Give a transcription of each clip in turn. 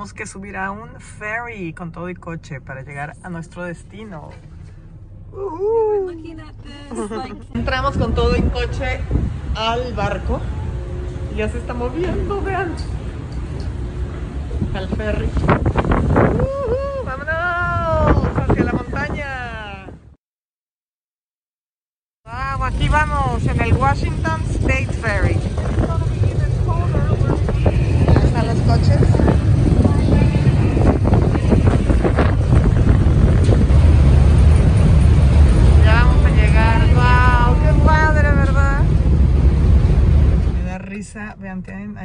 tenemos que subir a un ferry con todo y coche para llegar a nuestro destino. Ujú. Entramos con todo y coche al barco. Y ya se está moviendo, vean. Al ferry. Ujú, ¡Vámonos! Hacia la montaña. Wow, aquí vamos en el Washington State Ferry.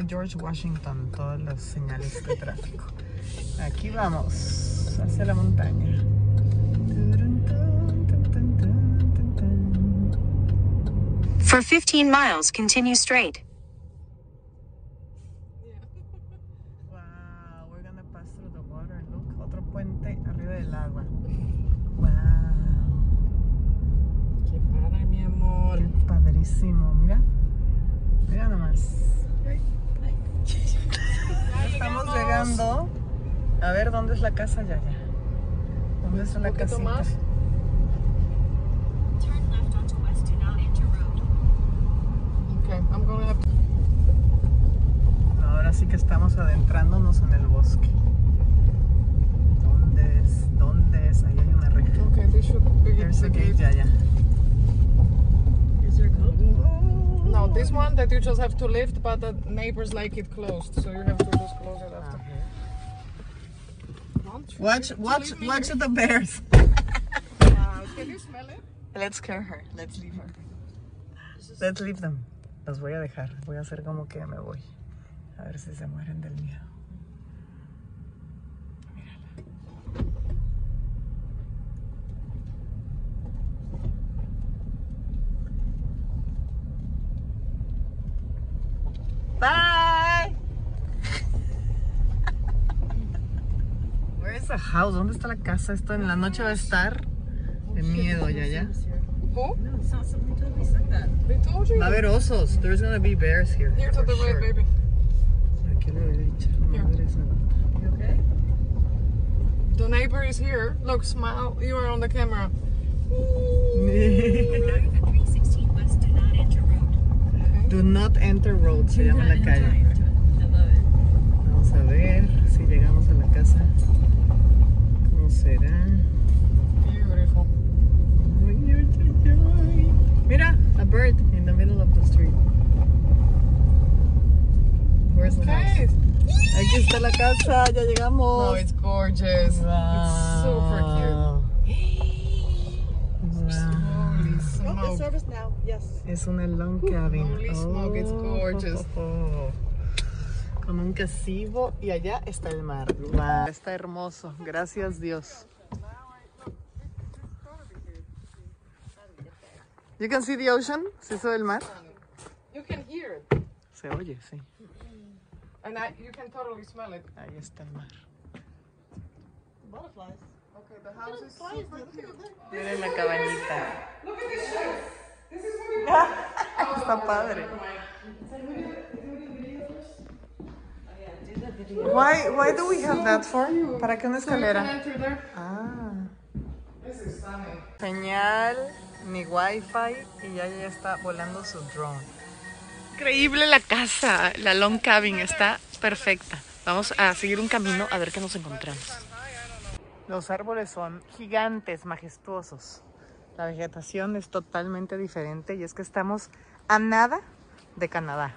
George Washington todas las señales de tráfico. Aquí vamos, hacia la montaña. For 15 miles, continue straight. Wow, we're gonna pass through the water. Look, otro puente arriba del agua. Wow, Qué padre, mi amor. qué padrísimo. Mira, mira nomás. Estamos llegando. A ver, ¿dónde es la casa, ya, ya? ¿Dónde está la poquito casita? más. Turn left onto West Dunot Enter Road. Okay, I'm gonna have to. Ahora sí que estamos adentrándonos en el bosque. ¿Dónde es? ¿Dónde es? Ahí hay una reja. Okay, this should be There's the a gate, gate. ya, ya. No, this one that you just have to lift, but the neighbors like it closed, so you have to just close it after. Ah, Don't you Watch, watch, watch the bears. Wow, Can you smell it? Let's scare her. Let's leave her. Let's leave them. Los voy a dejar. Voy a hacer como que me voy. A ver si se mueren del miedo. Bye. Is the house? ¿Dónde está la casa? Esto en la noche va a estar de miedo, ya, ya. Who? They told you. Va a haber osos. There's gonna be bears here. Here to the right, baby. Aquí a. You okay? The neighbor is here. Look, smile. You are on the camera. 316 West Dunot Enter Road. Do not enter road, se llama la calle. Vamos a ver si llegamos a la casa. ¿Cómo será? Beautiful. Mira, a bird in the middle of the street. Where's the house? Okay. Aquí está la casa, ya llegamos. No, it's gorgeous. It's super cute. Wow. Holy Wow. smoke. Es una long cabin. Holy smoke, it's gorgeous. oh, oh. oh. Con un casivo y allá está el mar. Wow. Está hermoso. Gracias Dios. You can see the ocean. ¿Se ve el mar? You can hear it. Se oye, sí. And I, you can totally smell it. Ahí está el mar. Okay, the house is super cute. Miren la cabañita. Look at this chef. This is what Está padre. Why, why do we have that for? ¿Para qué una escalera? Ah. Señal, ni wifi y ya ya está volando su drone. Increíble la casa, la long cabin está perfecta. Vamos a seguir un camino a ver qué nos encontramos. Los árboles son gigantes, majestuosos. La vegetación es totalmente diferente y es que estamos a nada de Canadá.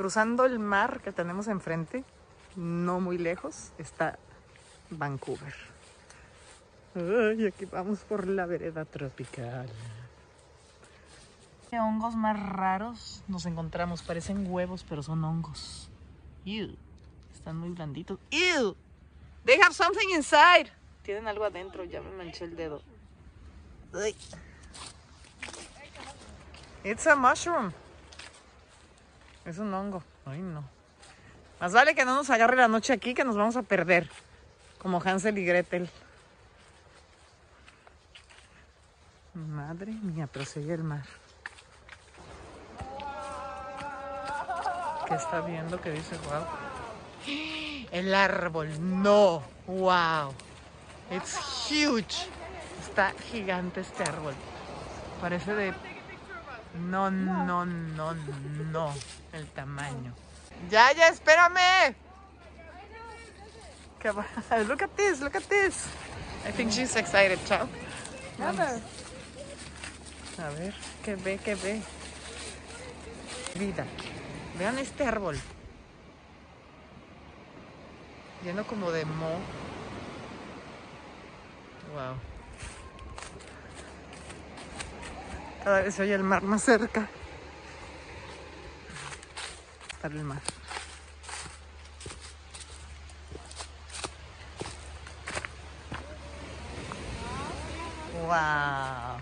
Cruzando el mar que tenemos enfrente, no muy lejos, está Vancouver. Ay, aquí vamos por la vereda tropical. ¿Qué hongos más raros nos encontramos? Parecen huevos, pero son hongos. Ew. Están muy blanditos. Ew. They have something inside. Tienen algo adentro, ya me manché el dedo. Ay. It's a mushroom. Es un hongo. Ay, no. Más vale que no nos agarre la noche aquí, que nos vamos a perder. Como Hansel y Gretel. Madre mía, pero oye el mar. ¿Qué está viendo? ¿Qué dice? Wow. El árbol, no. Wow. It's huge. Está gigante este árbol. Parece de... No, no, no, no. El tamaño. Ya, ya, espérame. Look at this, look at this. I think she's excited. Chao. Vamos. A ver, ¿qué ve, qué ve? Vida. Vean este árbol. Lleno como de mo. Wow. Cada vez se oye el mar más cerca. Está el mar. Wow.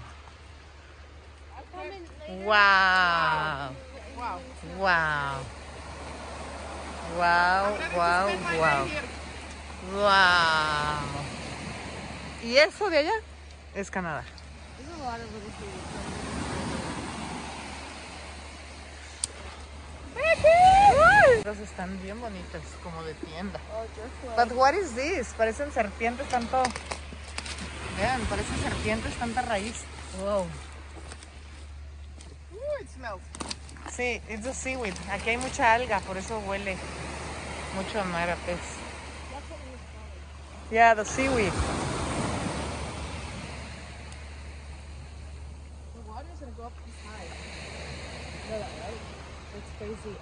Wow. Wow. Wow. Wow, wow, wow. Wow. ¿Y eso de allá? Es Canadá. Estas están bien bonitas, como de tienda. But what is this? Parecen serpientes tanto. Vean, parecen serpientes tanta raíz. Wow. Ooh, it smells. Sí, it's the seaweed. Aquí hay mucha alga, por eso huele mucho a mar a pez. Yeah, the seaweed. The water is gonna go up this high.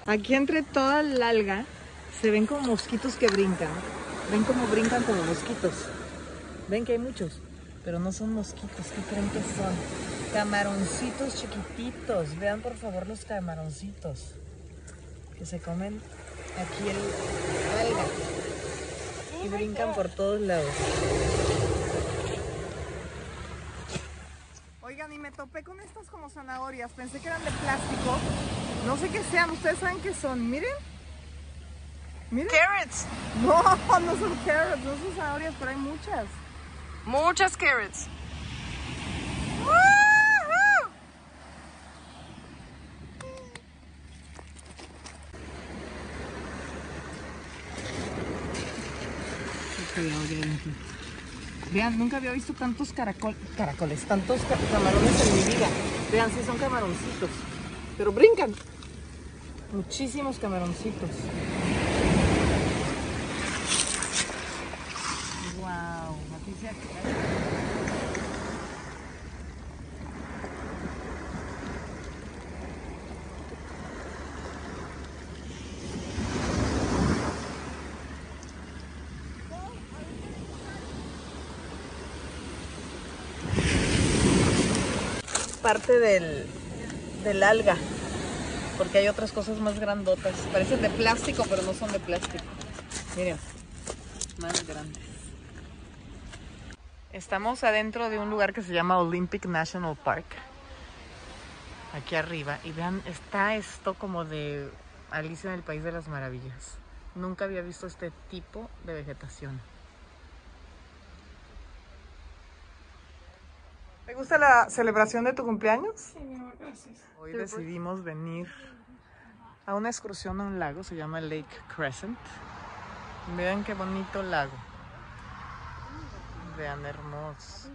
Aquí entre toda la alga se ven como mosquitos que brincan. Ven como brincan como mosquitos. Ven que hay muchos, pero no son mosquitos. ¿Qué creen que son? Camaroncitos chiquititos. Vean por favor los camaroncitos que se comen aquí el alga y brincan por todos lados. Oigan, y me topé con estas como zanahorias. Pensé que eran de plástico. No sé qué sean. ¿Ustedes saben qué son? Miren. Miren. Carrots. No, no son carrots, no son zanahorias, pero hay muchas. Muchas carrots. Vean, nunca había visto tantos caracol, caracoles, tantos ca- camarones en mi vida. Vean, sí son camaroncitos, pero brincan. Muchísimos camaroncitos. Wow, noticia que parte del, alga, porque hay otras cosas más grandotas. Parecen de plástico, pero no son de plástico. Miren, más grandes. Estamos adentro de un lugar que se llama Olympic National Park. Aquí arriba. Y vean, está esto como de Alicia en el País de las Maravillas. Nunca había visto este tipo de vegetación. ¿Te gusta la celebración de tu cumpleaños? Sí, mi amor, gracias. Hoy decidimos venir a una excursión a un lago, se llama Lake Crescent. Vean qué bonito lago. Vean hermoso.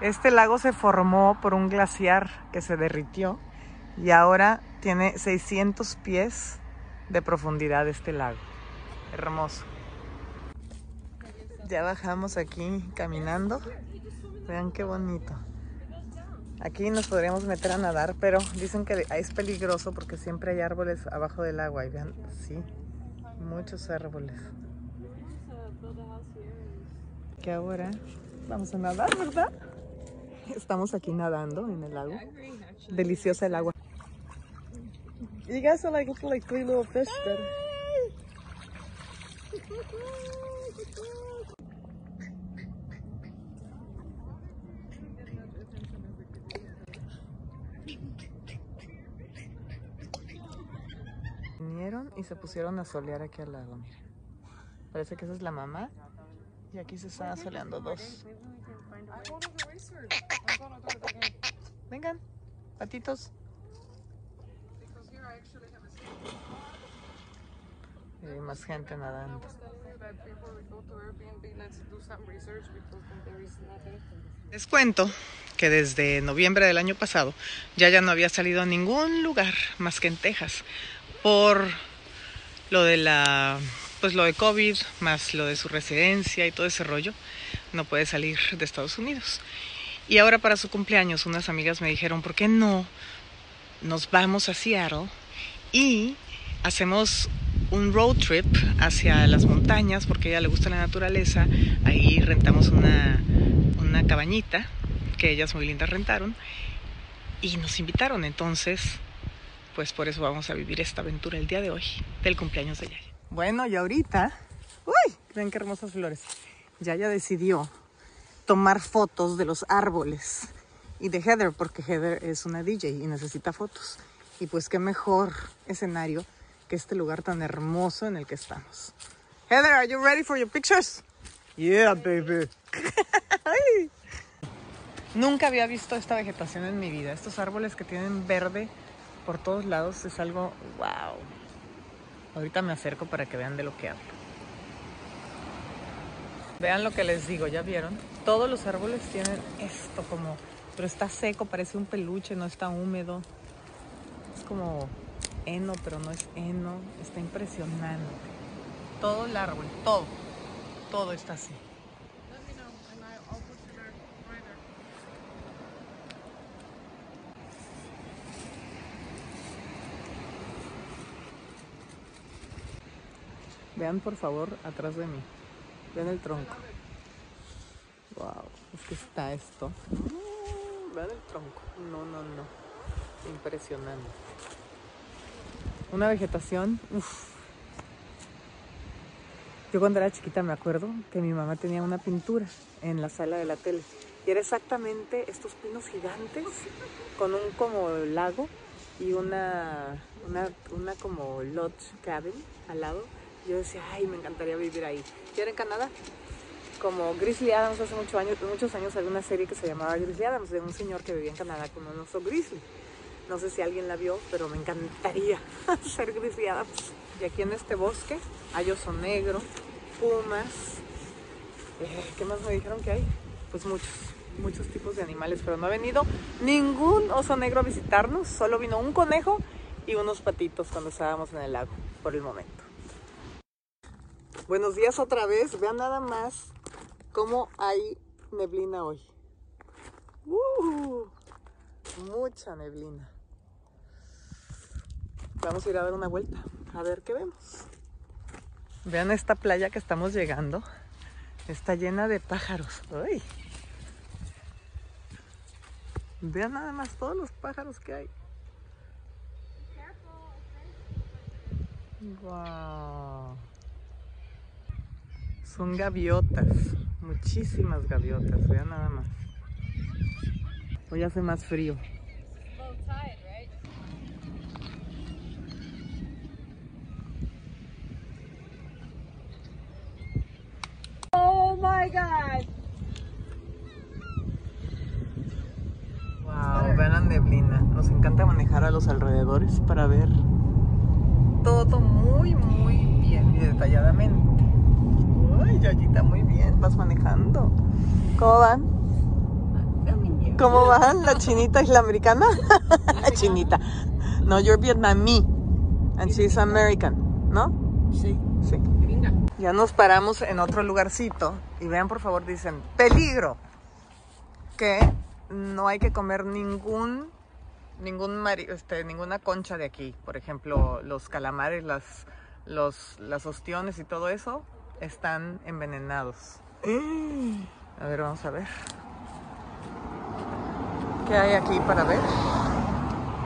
Este lago se formó por un glaciar que se derritió y ahora tiene 600 pies de profundidad este lago. Hermoso. Ya bajamos aquí caminando. Vean qué bonito. Aquí nos podríamos meter a nadar, pero dicen que es peligroso porque siempre hay árboles abajo del agua. Y vean, sí, muchos árboles. Que ahora vamos a nadar, ¿verdad? Estamos aquí nadando en el lago. Deliciosa el agua. You guys are like like three little fish se pusieron a solear aquí al lado, miren. Parece que esa es la mamá. Y aquí se están soleando dos. Vengan, patitos. Y hay más gente nadando. Les cuento que desde noviembre del año pasado ya ya no había salido a ningún lugar más que en Texas por lo de la pues lo de COVID más lo de su residencia y todo ese rollo no puede salir de Estados Unidos. Y ahora para su cumpleaños unas amigas me dijeron por qué no nos vamos a Seattle y hacemos un road trip hacia las montañas porque a ella le gusta la naturaleza. Ahí rentamos una una cabañita que ellas muy lindas rentaron y nos invitaron. Entonces, pues por eso vamos a vivir esta aventura el día de hoy del cumpleaños de Yaya. Bueno, y ahorita, uy, ven qué hermosas flores. Yaya decidió tomar fotos de los árboles y de Heather porque Heather es una DJ y necesita fotos. Y pues qué mejor escenario que este lugar tan hermoso en el que estamos. Heather, are you ready for your pictures? Yeah, baby. Ay. Nunca había visto esta vegetación en mi vida. Estos árboles que tienen verde por todos lados es algo wow. Ahorita me acerco para que vean de lo que hablo. Vean lo que les digo, ¿ya vieron? Todos los árboles tienen esto como, pero está seco, parece un peluche, no está húmedo. Es como heno, pero no es heno. Está impresionante. Todo el árbol, todo, todo está así. Let me know and I, I'll put you there. Right there. Vean por favor atrás de mí. Vean el tronco. Wow, es que está esto. Mm, Vean el tronco. No, no, no. Impresionante. Una vegetación. uf. Yo cuando era chiquita me acuerdo que mi mamá tenía una pintura en la sala de la tele. Y era exactamente estos pinos gigantes con un como lago y una, una, una como lodge cabin al lado. Yo decía, ay, me encantaría vivir ahí. Yo era en Canadá. Como Grizzly Adams hace muchos años, muchos años había una serie que se llamaba Grizzly Adams de un señor que vivía en Canadá con un oso grizzly. No sé si alguien la vio, pero me encantaría ser Grizzly Adams. Y aquí en este bosque hay oso negro, pumas. eh, ¿Qué más me dijeron que hay? Pues muchos, muchos tipos de animales, pero no ha venido ningún oso negro a visitarnos. Solo vino un conejo y unos patitos cuando estábamos en el lago, por el momento. Buenos días otra vez. Vean nada más cómo hay neblina hoy. ¡Uh! mucha neblina. Vamos a ir a dar una vuelta, a ver qué vemos. Vean esta playa que estamos llegando. Está llena de pájaros. ¡Ay! Vean nada más todos los pájaros que hay. Wow. Son gaviotas, muchísimas gaviotas, vean nada más. Hoy hace más frío. Oh my god. Wow, vean la neblina. Nos encanta manejar a los alrededores para ver todo muy, muy bien y detalladamente. Yayita, muy bien, vas manejando. ¿Cómo van? ¿Cómo van? ¿La chinita y la americana? La chinita. No, you're Vietnamese. And she's American, ¿no? Sí. Sí. Ya nos paramos en otro lugarcito y vean por favor, dicen, peligro, que no hay que comer ningún, ningún mari- este, ninguna concha de aquí. Por ejemplo, los calamares, las, los, las ostiones y todo eso están envenenados. A ver, vamos a ver. ¿Qué hay aquí para ver?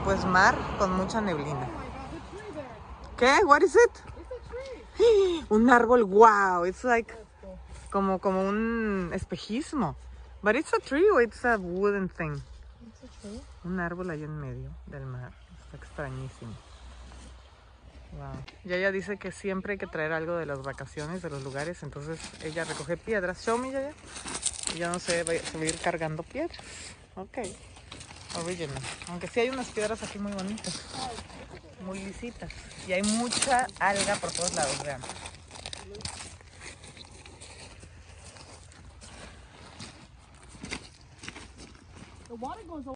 Pues mar con mucha neblina. ¿Qué? What is it? Un árbol, wow, it's like como como un espejismo. But it's a tree or it's a wooden thing. Un árbol ahí en medio del mar. Está extrañísimo. Wow. Ella dice que siempre hay que traer algo de las vacaciones, de los lugares. Entonces ella recoge piedras. Show me, Yaya. Y ya no sé, se va a cargando piedras. Ok. Original. Aunque sí hay unas piedras aquí muy bonitas. Muy lisitas. Y hay mucha alga por todos lados, vean.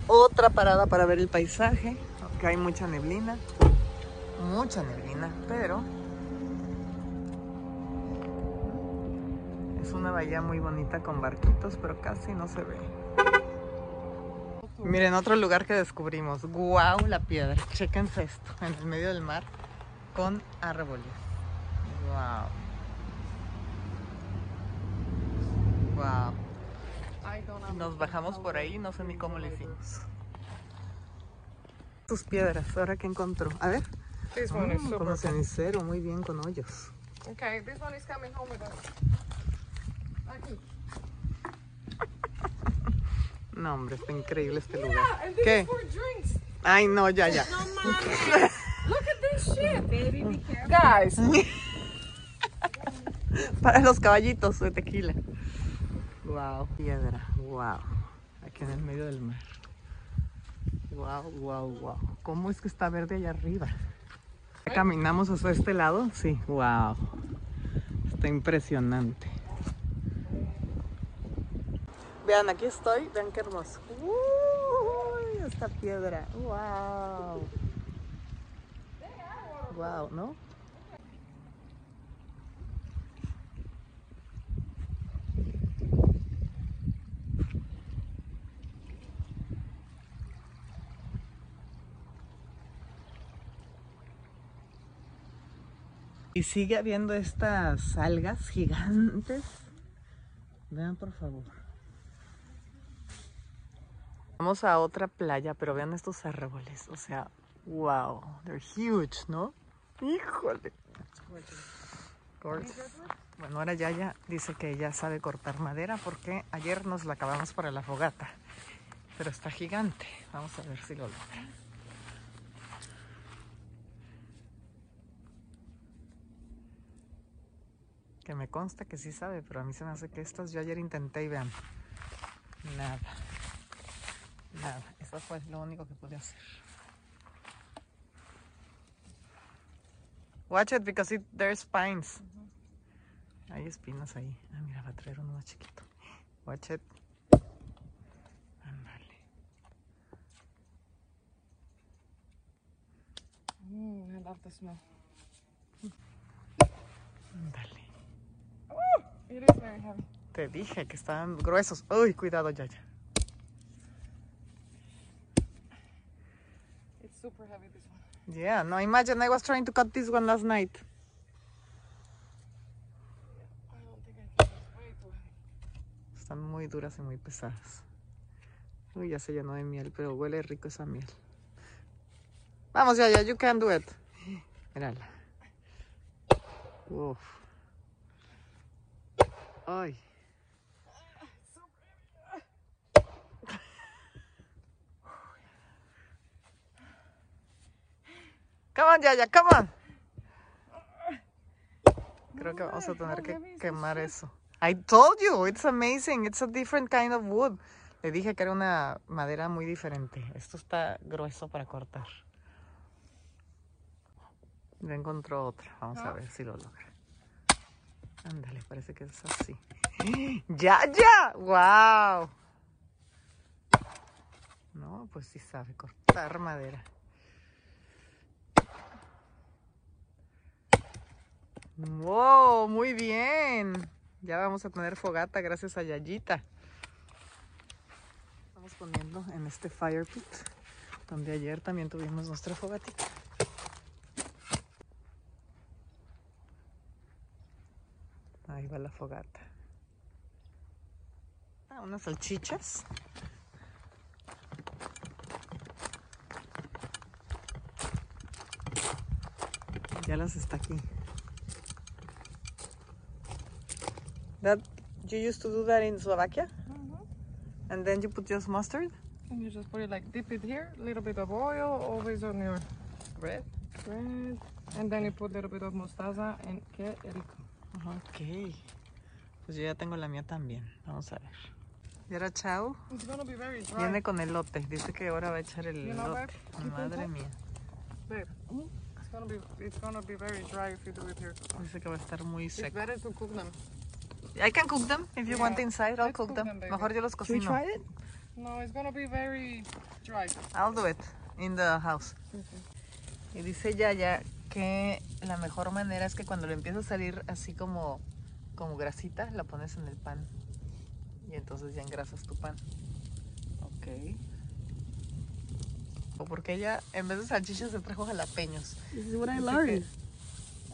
Otra parada para ver el paisaje. Aunque hay mucha neblina. Mucha neblina, pero es una bahía muy bonita con barquitos, pero casi no se ve. Miren, otro lugar que descubrimos. ¡Guau! La piedra. Chequense esto. En el medio del mar con árboles. Don't know. Nos bajamos por ahí, no sé ni cómo lo hicimos. Sus piedras, ahora que encontró. A ver. This one is Mm, super como cenicero, muy bien con hoyos. Okay, this one is coming home with us. Aquí. No, hombre, está increíble este lugar. And this ¿Qué? is for drinks. Ay, no, ya, ya. Look at this shit. Baby, be careful. Guys, Para los caballitos de tequila. Wow, piedra, wow. Aquí en el medio del mar. Wow, wow, wow. ¿Cómo es que está verde allá arriba? Caminamos hacia este lado, sí, wow. Está impresionante. Vean, aquí estoy, vean qué hermoso. Uy, esta piedra, wow. Wow, ¿no? Sigue habiendo estas algas gigantes. Vean por favor. Vamos a otra playa, pero vean estos árboles. O sea, wow, they're huge, ¿no? Híjole. Bueno, ahora Yaya dice que ella sabe cortar madera porque ayer nos la acabamos para la fogata. Pero está gigante. Vamos a ver si lo logra. Que me consta que sí sabe, pero a mí se me hace que estas yo ayer intenté y vean. Nada. Nada. Eso fue lo único que pude hacer. Watch it because it, there's spines. Hay espinas ahí. Ah, mira, va a traer uno más chiquito. Watch it. Ándale. Mm, I love the smell. Ándale. It is very heavy. Te dije que estaban gruesos. Uy, cuidado, Yaya. It's super heavy, this one. Yeah, no, imagine I was trying to cut this one last night. I don't think I can. It's way too heavy. Están muy duras y muy pesadas. Uy, ya se llenó de miel, pero huele rico esa miel. Vamos, ya, ya, you can do it. Mírala. Uf. Ay. Come on, Yaya, come on. Creo que vamos a tener que quemar eso. I told you, it's amazing. It's a different kind of wood. Le dije que era una madera muy diferente. Esto está grueso para cortar. Ya encontró otra. Vamos a ver si lo logra. Ándale, parece que es así. ¡Ya, ya! ¡Wow! No, pues sí sabe cortar madera. ¡Wow! Muy bien. Ya vamos a tener fogata gracias a Yayita. Estamos poniendo en este fire pit, donde ayer también tuvimos nuestra fogatita. Ahí va la fogata. Ah, unas salchichas. Ya las está aquí. That you used to do that in Slovakia? And then you put just mustard? And you just put it like, dip it here, a little bit of oil, always on your bread. Bread. And then you put a little bit of mostaza and qué rico. Ok. Pues yo ya tengo la mía también. Vamos a ver. Y ahora Chao It's gonna be very dry. viene con elote. Dice que ahora va a echar el You know, elote. babe, Madre mía. Babe, it's gonna be it's gonna be very dry if you do it here. Dice que va a estar muy It's seco. better to cook them. I can cook them if you want Yeah, inside. I'll cook cook them. them. Mejor yo los Should we cocino. try it? No, it's gonna be very dry. I'll do it in the house. Y dice Yaya que la mejor manera es que cuando le empieza a salir así como, como grasita, la pones en el pan. Y entonces ya engrasas tu pan. Ok. O porque ella en vez de salchichas se trajo jalapeños. This is what I learned.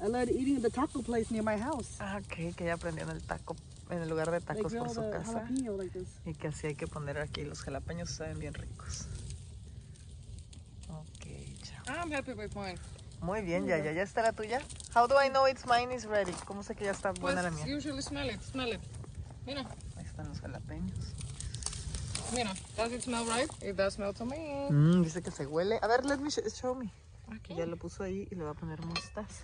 I learned eating at the taco place near my house. Ah, ok, que ella aprendió en el taco, en el lugar de tacos grill por su casa. like this. Y que así hay que poner aquí los jalapeños, saben bien ricos. Ok, chao. I'm happy with mine. Muy bien, ya, ya, ya está la tuya. How do I know it's mine is ready? ¿Cómo sé que ya está Pues buena la mía? usually smell it, smell it. Mira, Ahí están los jalapeños. mira. Does it smell right? It does smell to me. Mm, dice que se huele. A ver, let me sh- show me. Aquí. Ya lo puso ahí y le va a poner mostaza.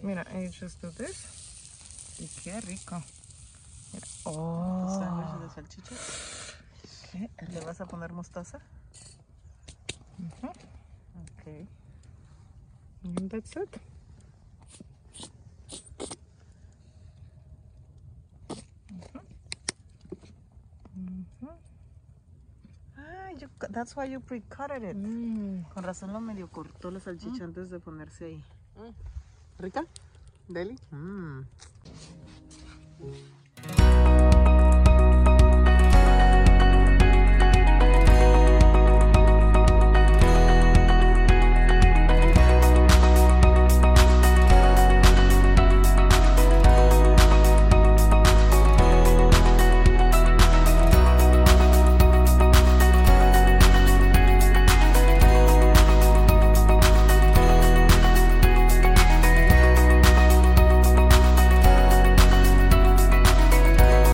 Mira, and you just do this. Y qué rico. Mira. Oh, sándwiches de qué ¿Le vas a poner mostaza? Ujú. Ok. And that's it. Ah, you, that's why you pre-cutted it. Mm. Con razón lo medio cortó la salchicha antes de ponerse ahí. Mm. ¿Rica? ¿Deli? Mm.